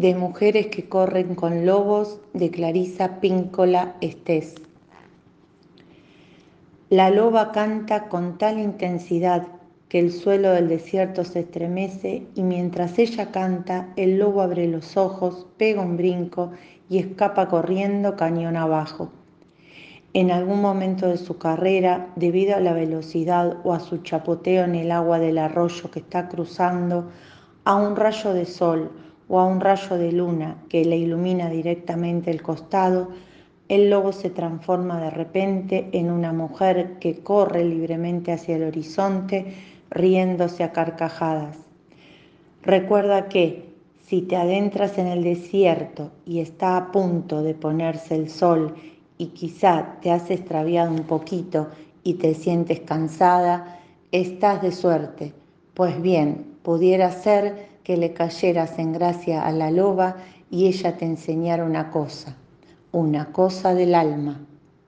de Mujeres que corren con lobos de Clarisa Píncola Estés. La loba canta con tal intensidad que el suelo del desierto se estremece y mientras ella canta, el lobo abre los ojos, pega un brinco y escapa corriendo cañón abajo. En algún momento de su carrera, debido a la velocidad o a su chapoteo en el agua del arroyo que está cruzando, a un rayo de sol o a un rayo de luna que le ilumina directamente el costado, el lobo se transforma de repente en una mujer que corre libremente hacia el horizonte riéndose a carcajadas. Recuerda que si te adentras en el desierto y está a punto de ponerse el sol y quizá te has extraviado un poquito y te sientes cansada, estás de suerte. Pues bien, pudiera ser que le cayeras en gracia a la loba y ella te enseñara una cosa, una cosa del alma.